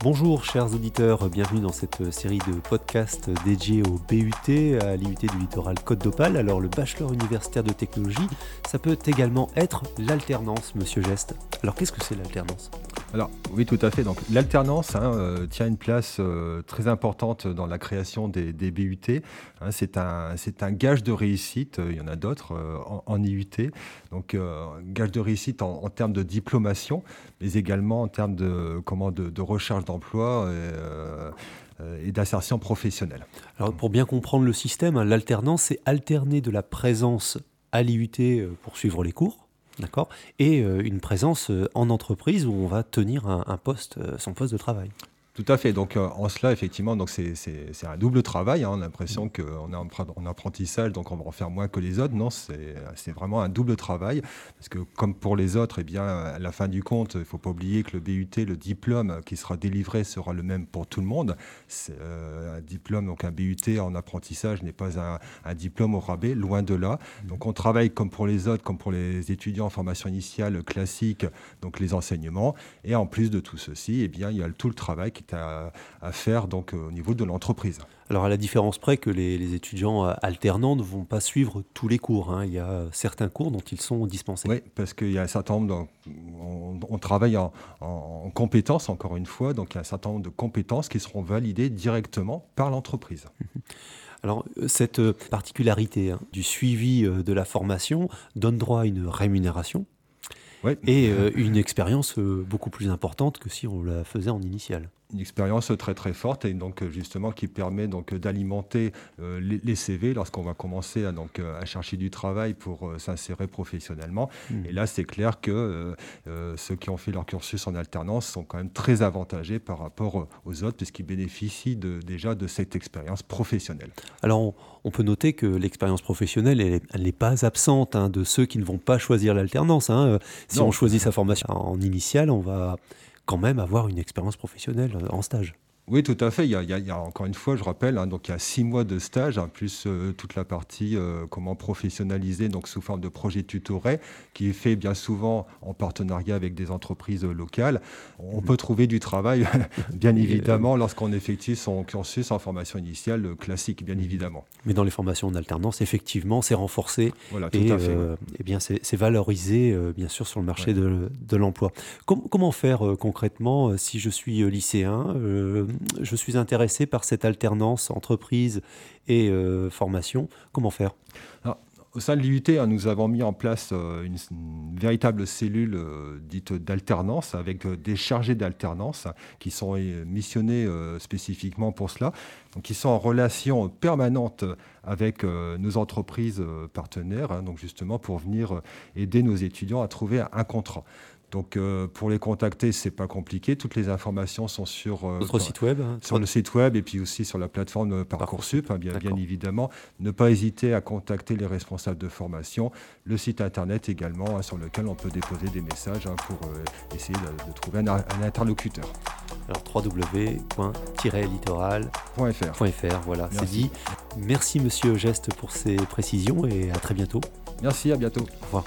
Bonjour chers auditeurs, bienvenue dans cette série de podcasts dédiés au BUT, à l'IUT du littoral Côte d'Opale. Alors le bachelor universitaire de technologie, ça peut également être l'alternance, monsieur Geste. Alors qu'est-ce que c'est l'alternance? Alors oui, tout à fait. Donc l'alternance hein, euh, tient une place euh, très importante dans la création des, BUT. Hein. c'est un c'est un gage de réussite. Il y en a d'autres euh, en, IUT. Donc gage de réussite en, termes de diplomation, mais également en termes de comment de, recherche d'emploi. Et, d'insertion professionnelle. Alors pour bien comprendre le système, hein, l'alternance, c'est alterner de la présence à l'IUT pour suivre les cours, D'accord Et euh, une présence euh, en entreprise où on va tenir un, poste, euh, son poste de travail. Tout à fait. Donc euh, en cela, effectivement, c'est, un double travail. Hein. On a l'impression qu'on est en, apprentissage, donc on va en faire moins que les autres. Non, c'est, vraiment un double travail. Parce que comme pour les autres, eh bien, à la fin du compte, il ne faut pas oublier que le BUT, le diplôme qui sera délivré sera le même pour tout le monde. Euh, un diplôme, donc un BUT en apprentissage n'est pas un, diplôme au rabais, loin de là. Donc on travaille comme pour les autres, comme pour les étudiants en formation initiale classique, donc les enseignements. Et en plus de tout ceci, eh bien, il y a tout le travail qui à, faire donc, euh, au niveau de l'entreprise. Alors à la différence près que les, étudiants euh, alternants ne vont pas suivre tous les cours, hein. il y a certains cours dont ils sont dispensés. Oui, parce qu'il y a un certain nombre, on, travaille en, compétences encore une fois, donc il y a un certain nombre de compétences qui seront validées directement par l'entreprise. Alors, euh, cette particularité hein, du suivi de la formation donne droit à une rémunération et une expérience beaucoup plus importante que si on la faisait en initial une expérience très très forte et donc justement qui permet donc d'alimenter euh, les, CV lorsqu'on va commencer à, donc, à chercher du travail pour euh, s'insérer professionnellement. Hmm. Et là, c'est clair que euh, ceux qui ont fait leur cursus en alternance sont quand même très avantagés par rapport aux autres puisqu'ils bénéficient de, déjà de cette expérience professionnelle. Alors, on, peut noter que l'expérience professionnelle, elle n'est pas absente hein, de ceux qui ne vont pas choisir l'alternance. Hein. Si on choisit sa formation en initiale, on va quand même avoir une expérience professionnelle en stage. Oui, tout à fait. Il y a, encore une fois, je rappelle, hein, donc il y a six mois de stage, hein, plus euh, toute la partie euh, comment professionnaliser, donc sous forme de projet tutoré, qui est fait bien souvent en partenariat avec des entreprises locales. On peut trouver du travail, bien évidemment, lorsqu'on effectue son cursus en formation initiale classique, bien évidemment. Mais dans les formations en alternance, effectivement, c'est renforcé voilà, tout et, à fait, et eh bien c'est valorisé, bien sûr, sur le marché de, de l'emploi. comment faire concrètement si je suis lycéen je suis intéressé par cette alternance entreprise et euh, formation. Comment faire? Au sein de l'IUT, hein, nous avons mis en place euh, une, véritable cellule euh, dite d'alternance avec des chargés d'alternance qui sont missionnés spécifiquement pour cela, donc qui sont en relation permanente avec nos entreprises partenaires, hein, donc justement pour venir aider nos étudiants à trouver un contrat. Donc euh, pour les contacter, c'est pas compliqué. Toutes les informations sont sur euh, notre site web, hein, sur le site web et puis aussi sur la plateforme Parcoursup, hein, bien, bien, évidemment. Ne pas hésiter à contacter les responsables de formation, le site internet également hein, sur lequel on peut déposer des messages pour euh, essayer de, trouver un, interlocuteur. Alors www.littoral.fr. Voilà, c'est dit. Merci Monsieur Geste pour ces précisions et à très bientôt. Merci, à bientôt. Au revoir.